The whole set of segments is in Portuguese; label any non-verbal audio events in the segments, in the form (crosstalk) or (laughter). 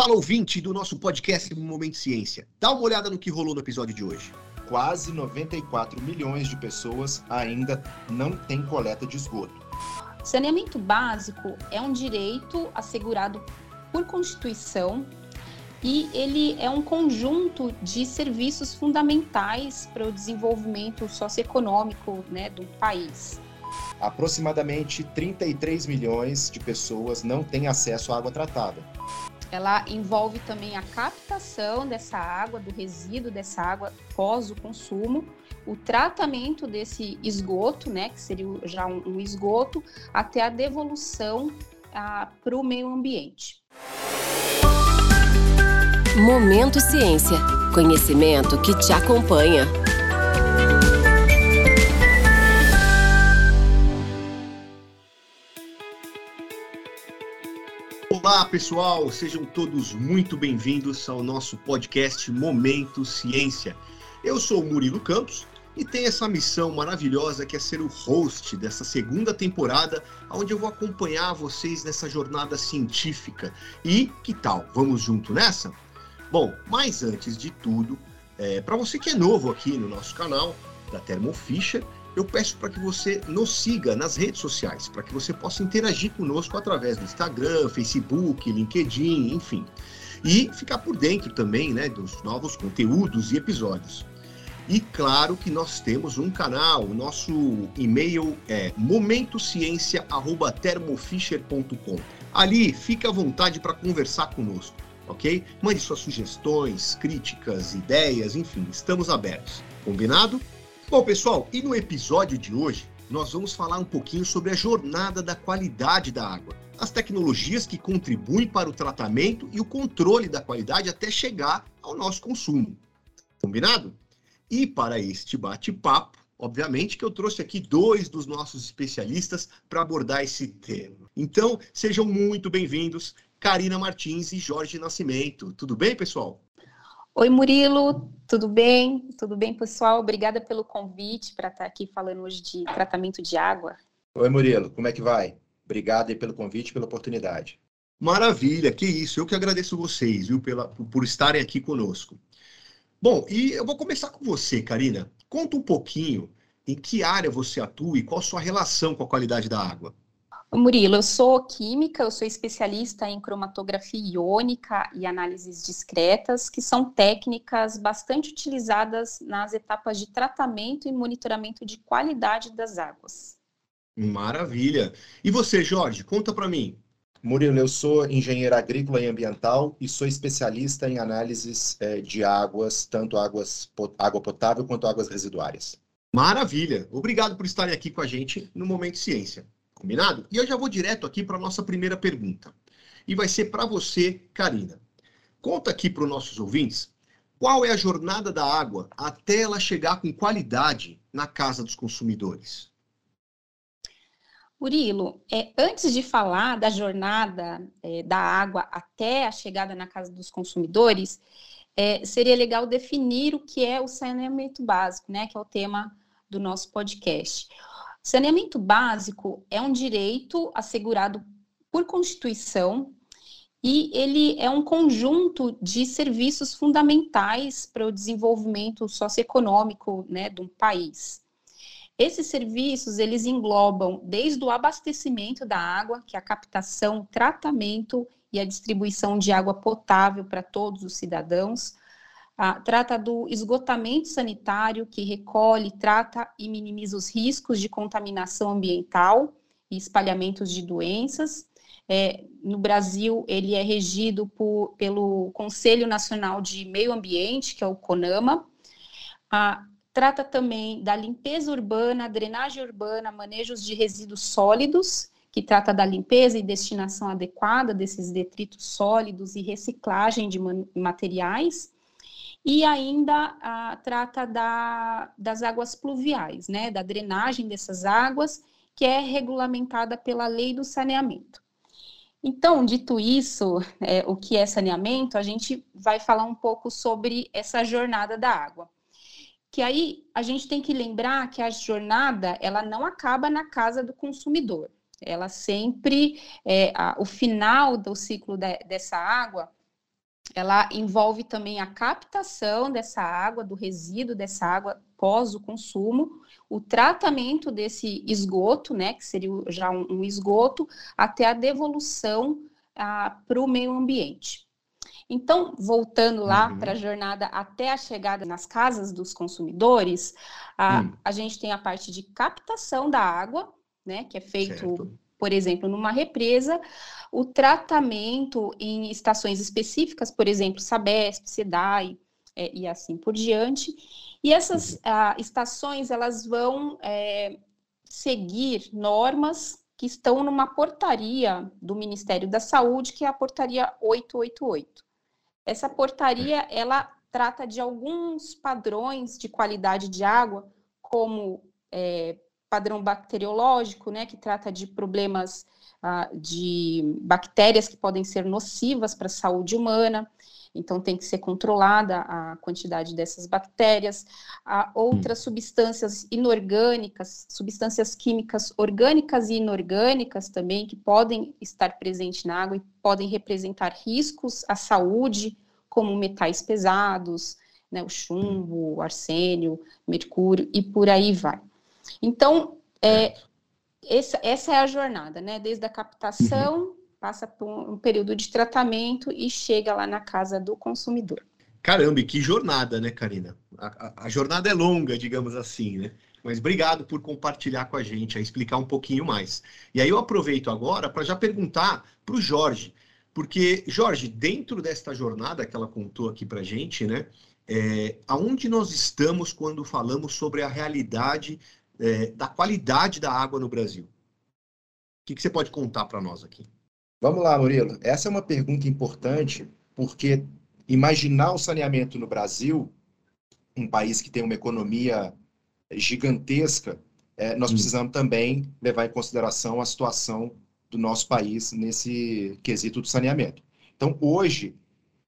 Fala ouvinte do nosso podcast Momento Ciência. Dá uma olhada no que rolou no episódio de hoje. Quase 94 milhões de pessoas ainda não têm coleta de esgoto. Saneamento básico é um direito assegurado por Constituição e ele é um conjunto de serviços fundamentais para o desenvolvimento socioeconômico né, do país. Aproximadamente 33 milhões de pessoas não têm acesso à água tratada. Ela envolve também a captação dessa água, do resíduo dessa água pós o consumo, o tratamento desse esgoto, né, que seria já um, um esgoto, até a devolução ah, para o meio ambiente. Momento Ciência. Conhecimento que te acompanha. Olá, pessoal, sejam todos muito bem-vindos ao nosso podcast Momento Ciência. Eu sou o Murilo Campos e tenho essa missão maravilhosa que é ser o host dessa segunda temporada, onde eu vou acompanhar vocês nessa jornada científica. E que tal? Vamos junto nessa? Bom, mas antes de tudo, é, para você que é novo aqui no nosso canal da Thermo Fisher, eu peço para que você nos siga nas redes sociais, para que você possa interagir conosco através do Instagram, Facebook, LinkedIn, enfim. E ficar por dentro também né, dos novos conteúdos e episódios. E claro que nós temos um canal, o nosso e-mail é momentociencia.termofisher.com. Ali, fique à vontade para conversar conosco, ok? Mande suas sugestões, críticas, ideias, enfim, estamos abertos. Combinado? Bom, pessoal, e no episódio de hoje, nós vamos falar um pouquinho sobre a jornada da qualidade da água, as tecnologias que contribuem para o tratamento e o controle da qualidade até chegar ao nosso consumo. Combinado? E para este bate-papo, obviamente que eu trouxe aqui dois dos nossos especialistas para abordar esse tema. Então, sejam muito bem-vindos, Karina Martins e Jorge Nascimento. Tudo bem, pessoal? Oi, Murilo, tudo bem? Tudo bem, pessoal? Obrigada pelo convite para estar aqui falando hoje de tratamento de água. Oi, Murilo, como é que vai? Obrigado aí pelo convite e pela oportunidade. Maravilha, que isso. Eu que agradeço vocês, viu, pela, por estarem aqui conosco. Bom, e eu vou começar com você, Karina. Conta um pouquinho em que área você atua e qual a sua relação com a qualidade da água. Murilo, eu sou química, eu sou especialista em cromatografia iônica e análises discretas, que são técnicas bastante utilizadas nas etapas de tratamento e monitoramento de qualidade das águas. Maravilha. E você, Jorge, conta para mim. Murilo, eu sou engenheiro agrícola e ambiental e sou especialista em análises eh, de águas, tanto águas, água potável quanto águas residuárias. Maravilha. Obrigado por estarem aqui com a gente no Momento Ciência. Combinado? E eu já vou direto aqui para a nossa primeira pergunta. E vai ser para você, Karina. Conta aqui para os nossos ouvintes qual é a jornada da água até ela chegar com qualidade na casa dos consumidores. Murilo, é, antes de falar da jornada é, da água até a chegada na casa dos consumidores, é, seria legal definir o que é o saneamento básico, né, que é o tema do nosso podcast. Saneamento básico é um direito assegurado por Constituição e ele é um conjunto de serviços fundamentais para o desenvolvimento socioeconômico né, de um país. Esses serviços, eles englobam desde o abastecimento da água, que é a captação, tratamento e a distribuição de água potável para todos os cidadãos, ah, trata do esgotamento sanitário, que recolhe, trata e minimiza os riscos de contaminação ambiental e espalhamentos de doenças. É, no Brasil, ele é regido por, pelo Conselho Nacional de Meio Ambiente, que é o CONAMA. Ah, trata também da limpeza urbana, drenagem urbana, manejos de resíduos sólidos, que trata da limpeza e destinação adequada desses detritos sólidos e reciclagem de materiais e ainda ah, trata da, das águas pluviais, né, da drenagem dessas águas, que é regulamentada pela lei do saneamento. Então, dito isso, é, o que é saneamento, a gente vai falar um pouco sobre essa jornada da água. Que aí a gente tem que lembrar que a jornada ela não acaba na casa do consumidor. Ela sempre, é, a, o final do ciclo de, dessa água ela envolve também a captação dessa água, do resíduo dessa água pós o consumo, o tratamento desse esgoto, né, que seria já um, um esgoto, até a devolução ah, para o meio ambiente. Então, voltando lá uhum. para a jornada até a chegada nas casas dos consumidores, a, uhum. a gente tem a parte de captação da água, né, que é feito certo por exemplo, numa represa, o tratamento em estações específicas, por exemplo, Sabesp, SEDAI é, e assim por diante. E essas uhum. estações, elas vão é, seguir normas que estão numa portaria do Ministério da Saúde, que é a portaria 888. Essa portaria, ela trata de alguns padrões de qualidade de água, como é, padrão bacteriológico, né, que trata de problemas uh, de bactérias que podem ser nocivas para a saúde humana, então tem que ser controlada a quantidade dessas bactérias. Há outras hum. substâncias inorgânicas, substâncias químicas orgânicas e inorgânicas também, que podem estar presentes na água e podem representar riscos à saúde, como metais pesados, né, o chumbo, o arsênio, mercúrio e por aí vai. Então, é, essa, essa é a jornada, né? Desde a captação, uhum. passa por um período de tratamento e chega lá na casa do consumidor. Caramba, que jornada, né, Karina? A, a, a, jornada é longa, digamos assim, né? Mas obrigado por compartilhar com a gente, a explicar um pouquinho mais. E aí eu aproveito agora para já perguntar para o Jorge, porque, Jorge, dentro desta jornada que ela contou aqui para a gente, né? É, aonde nós estamos quando falamos sobre a realidade é, da qualidade da água no Brasil? O que, que você pode contar para nós aqui? Vamos lá, Murilo. Essa é uma pergunta importante, porque imaginar o saneamento no Brasil, um país que tem uma economia gigantesca, é, nós hum. precisamos também levar em consideração a situação do nosso país nesse quesito do saneamento. Então, hoje,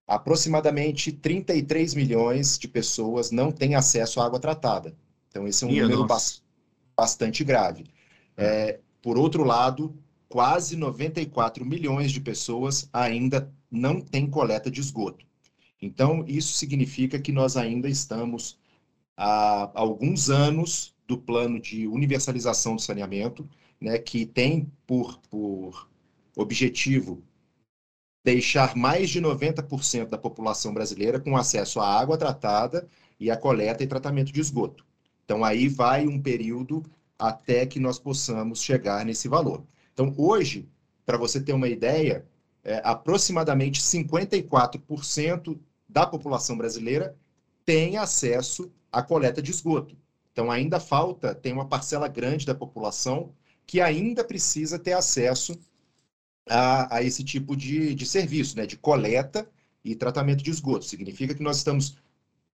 aproximadamente 33 milhões de pessoas não têm acesso à água tratada. Então, esse é um Minha número bastante bastante grave. É, por outro lado, quase 94 milhões de pessoas ainda não têm coleta de esgoto. Então, isso significa que nós ainda estamos há alguns anos do plano de universalização do saneamento, né, que tem por, por objetivo deixar mais de 90% da população brasileira com acesso à água tratada e à coleta e tratamento de esgoto. Então, aí vai um período até que nós possamos chegar nesse valor. Então, hoje, para você ter uma ideia, é, aproximadamente 54% da população brasileira tem acesso à coleta de esgoto. Então, ainda falta, tem uma parcela grande da população que ainda precisa ter acesso a, a esse tipo de, de serviço, né, de coleta e tratamento de esgoto. Significa que nós estamos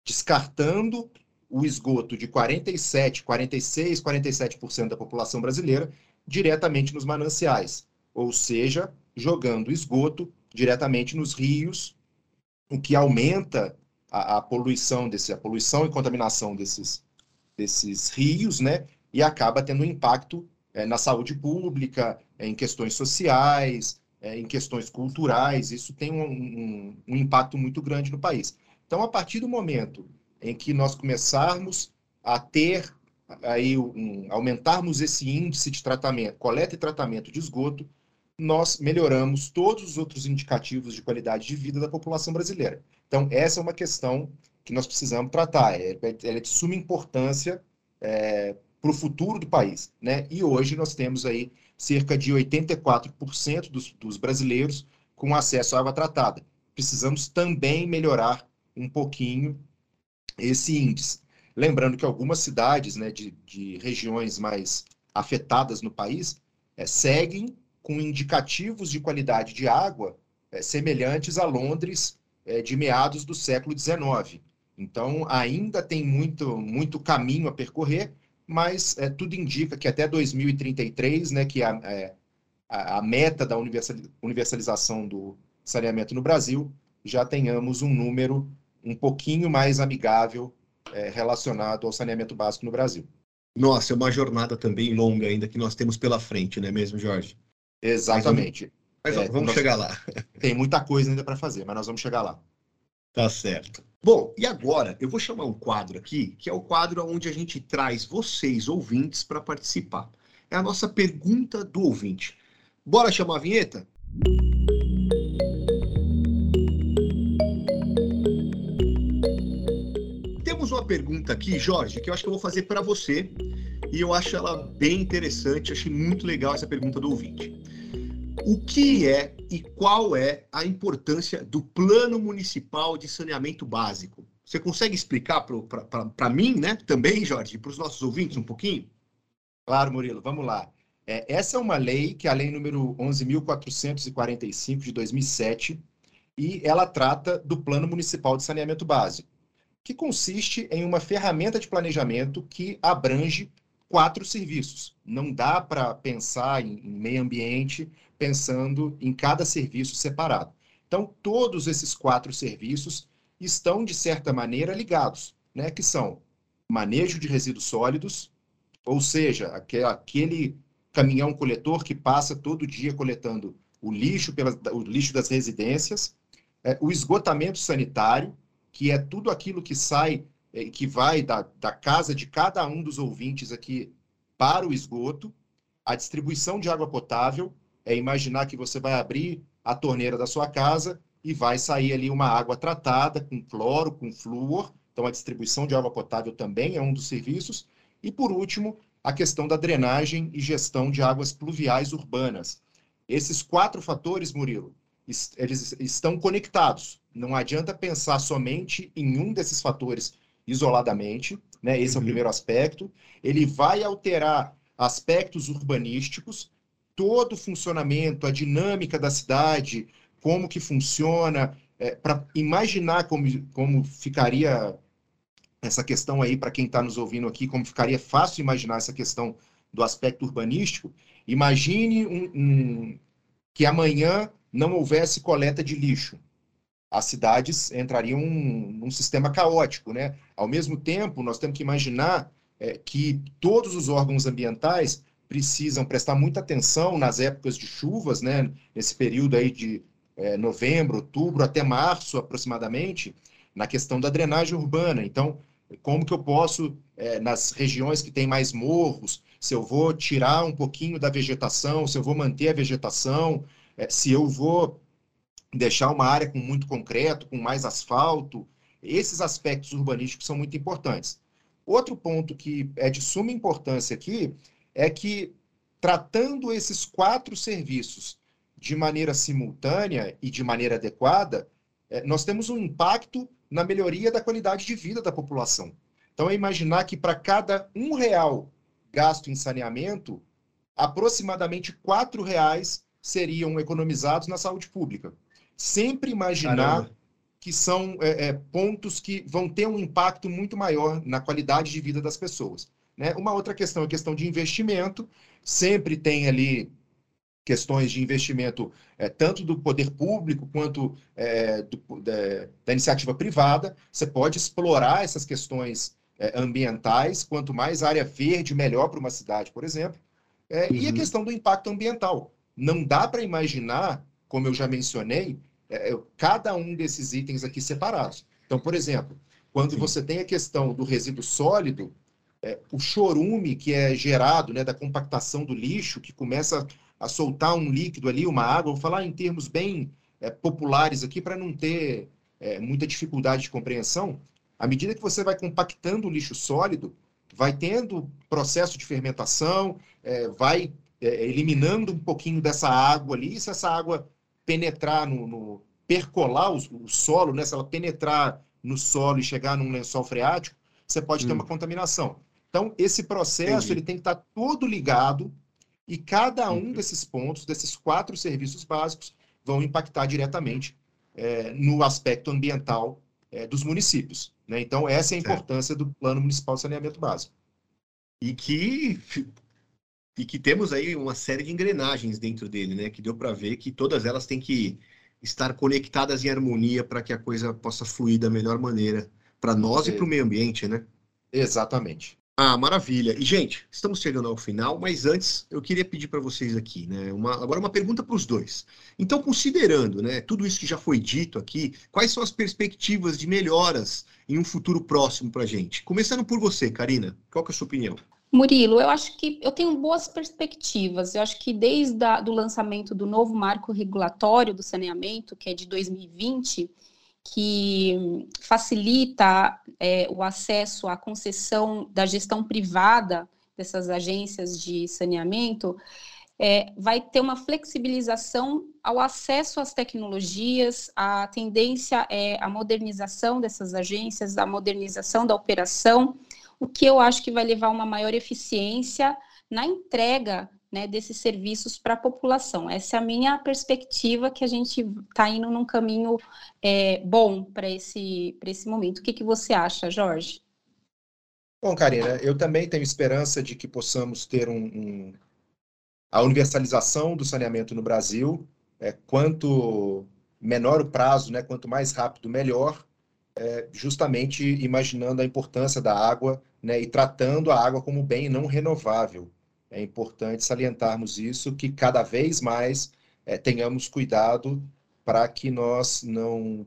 descartando o esgoto de 47, 46, 47% da população brasileira diretamente nos mananciais, ou seja, jogando esgoto diretamente nos rios, o que aumenta a, a poluição desse, a poluição e contaminação desses, desses rios, né? E acaba tendo um impacto é, na saúde pública, é, em questões sociais, é, em questões culturais. Isso tem um, um, um impacto muito grande no país. Então, a partir do momento em que nós começarmos a ter aí um, aumentarmos esse índice de tratamento, coleta e tratamento de esgoto, nós melhoramos todos os outros indicativos de qualidade de vida da população brasileira. Então, essa é uma questão que nós precisamos tratar. É, é de suma importância é, para o futuro do país. Né? E hoje nós temos aí cerca de 84% dos, dos brasileiros com acesso à água tratada. Precisamos também melhorar um pouquinho esse índice. Lembrando que algumas cidades né, de, de regiões mais afetadas no país é, seguem com indicativos de qualidade de água é, semelhantes a Londres é, de meados do século XIX. Então, ainda tem muito, muito caminho a percorrer, mas é, tudo indica que até 2033, né, que a, é, a, a meta da universalização do saneamento no Brasil, já tenhamos um número um pouquinho mais amigável é, relacionado ao saneamento básico no Brasil. Nossa, é uma jornada também longa ainda que nós temos pela frente, não é mesmo, Jorge? Exatamente. Mas, mas é, vamos chegar lá. (laughs) Tem muita coisa ainda para fazer, mas nós vamos chegar lá. Tá certo. Bom, e agora eu vou chamar um quadro aqui, que é o quadro onde a gente traz vocês, ouvintes, para participar. É a nossa pergunta do ouvinte. Bora chamar a vinheta? Temos uma pergunta aqui, Jorge, que eu acho que eu vou fazer para você, e eu acho ela bem interessante, achei muito legal essa pergunta do ouvinte. O que é e qual é a importância do Plano Municipal de Saneamento Básico? Você consegue explicar para mim, né, também, Jorge, para os nossos ouvintes um pouquinho? Claro, Murilo, vamos lá. É, essa é uma lei, que é a lei número 11.445 de 2007, e ela trata do Plano Municipal de Saneamento Básico, que consiste em uma ferramenta de planejamento que abrange quatro serviços. Não dá para pensar em, em meio ambiente pensando em cada serviço separado. Então, todos esses quatro serviços estão, de certa maneira, ligados, né? que são manejo de resíduos sólidos, ou seja, aquele caminhão coletor que passa todo dia coletando o lixo, pela, o lixo das residências, é, o esgotamento sanitário, que é tudo aquilo que sai, é, que vai da, da casa de cada um dos ouvintes aqui para o esgoto, a distribuição de água potável, é imaginar que você vai abrir a torneira da sua casa e vai sair ali uma água tratada com cloro, com flúor. Então, a distribuição de água potável também é um dos serviços. E, por último, a questão da drenagem e gestão de águas pluviais urbanas. Esses quatro fatores, Murilo, eles estão conectados. Não adianta pensar somente em um desses fatores isoladamente, né? Esse uhum. é o uhum. primeiro aspecto. Ele vai alterar aspectos urbanísticos, todo o funcionamento, a dinâmica da cidade, como que funciona, é, para imaginar como, como ficaria essa questão aí, para quem está nos ouvindo aqui, como ficaria fácil imaginar essa questão do aspecto urbanístico, imagine um, um, que amanhã não houvesse coleta de lixo. As cidades entrariam num sistema caótico, né? Ao mesmo tempo, nós temos que imaginar é, que todos os órgãos ambientais precisam prestar muita atenção nas épocas de chuvas, né? Nesse período aí de é, novembro, outubro até março, aproximadamente, na questão da drenagem urbana. Então, como que eu posso, é, nas regiões que tem mais morros, se eu vou tirar um pouquinho da vegetação, se eu vou manter a vegetação, é, se eu vou deixar uma área com muito concreto, com mais asfalto, esses aspectos urbanísticos são muito importantes. Outro ponto que é de suma importância aqui é que, tratando esses quatro serviços de maneira simultânea e de maneira adequada, é, nós temos um impacto na melhoria da qualidade de vida da população. Então, é imaginar que para cada um real gasto em saneamento, aproximadamente quatro reais seriam economizados na saúde pública. Sempre imaginar Caramba. que são é, é, pontos que vão ter um impacto muito maior na qualidade de vida das pessoas. Né? Uma outra questão é a questão de investimento. Sempre tem ali questões de investimento, é, tanto do poder público quanto é, do, da, da, iniciativa privada. Você pode explorar essas questões é, ambientais. Quanto mais área verde, melhor para uma cidade, por exemplo. Uhum. E a uhum. questão do impacto ambiental. Não dá para imaginar, como eu já mencionei, é, cada um desses itens aqui separados. Então, por exemplo, quando Sim. você tem a questão do resíduo sólido, é, o chorume que é gerado né, da compactação do lixo, que começa a soltar um líquido ali, uma água, vou falar em termos bem é, populares aqui para não ter é, muita dificuldade de compreensão. À medida que você vai compactando o lixo sólido, vai tendo processo de fermentação, é, vai é, eliminando um pouquinho dessa água ali, e se essa água penetrar no, no percolar o, o, solo, né, se ela penetrar no solo e chegar num lençol freático, você pode hum. ter uma contaminação. Então, esse processo ele tem que estar todo ligado e cada um uhum. desses pontos, desses quatro serviços básicos, vão impactar diretamente é, no aspecto ambiental é, dos municípios. Né? Então, essa é a importância certo. do Plano Municipal de Saneamento Básico. E que, e que temos aí uma série de engrenagens dentro dele, né? que deu para ver que todas elas têm que estar conectadas em harmonia para que a coisa possa fluir da melhor maneira para nós é. e para o meio ambiente, né? Exatamente. Ah, maravilha. E, gente, estamos chegando ao final, mas antes eu queria pedir para vocês aqui, né? Uma, agora uma pergunta para os dois. Então, considerando né, tudo isso que já foi dito aqui, quais são as perspectivas de melhoras em um futuro próximo para a gente? Começando por você, Karina, qual que é a sua opinião? Murilo, eu acho que eu tenho boas perspectivas. Eu acho que desde o lançamento do novo marco regulatório do saneamento, que é de 2020, que facilita é, o acesso à concessão da gestão privada dessas agências de saneamento, é, vai ter uma flexibilização ao acesso às tecnologias, a tendência é a modernização dessas agências, a modernização da operação, o que eu acho que vai levar a uma maior eficiência na entrega né, desses serviços para a população. Essa é a minha perspectiva que a gente está indo num caminho é, bom para esse, esse momento. O que, que você acha, Jorge? Bom, Karina, eu também tenho esperança de que possamos ter um, um a universalização do saneamento no Brasil. É, quanto menor o prazo, né, quanto mais rápido, melhor, é, justamente imaginando a importância da água né, e tratando a água como bem não renovável. É importante salientarmos isso, que cada vez mais é, tenhamos cuidado para que nós não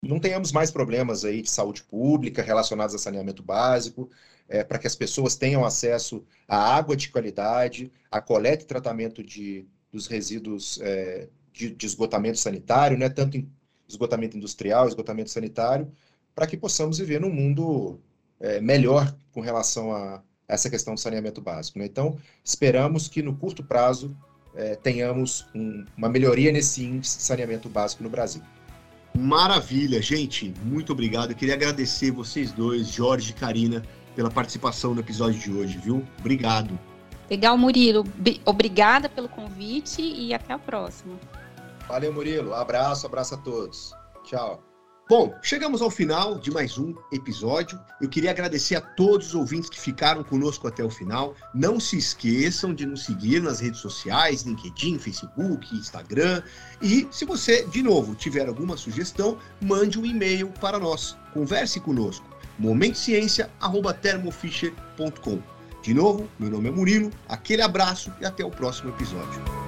não tenhamos mais problemas aí de saúde pública relacionados a saneamento básico, é, para que as pessoas tenham acesso à água de qualidade, à coleta e tratamento de, dos resíduos é, de, de, esgotamento sanitário, né, tanto em esgotamento industrial, esgotamento sanitário, para que possamos viver num mundo é, melhor com relação a, essa questão do saneamento básico. Né? Então, esperamos que no curto prazo é, tenhamos um, uma melhoria nesse índice de saneamento básico no Brasil. Maravilha, gente. Muito obrigado. Eu queria agradecer vocês dois, Jorge e Karina, pela participação no episódio de hoje, viu? Obrigado. Legal, Murilo. Obrigada pelo convite e até a próxima. Valeu, Murilo. Abraço, abraço a todos. Tchau. Bom, chegamos ao final de mais um episódio. Eu queria agradecer a todos os ouvintes que ficaram conosco até o final. Não se esqueçam de nos seguir nas redes sociais, LinkedIn, Facebook, Instagram. E se você, de novo, tiver alguma sugestão, mande um e-mail para nós. Converse conosco. momentociencia@thermofisher.com. De novo, meu nome é Murilo. Aquele abraço e até o próximo episódio.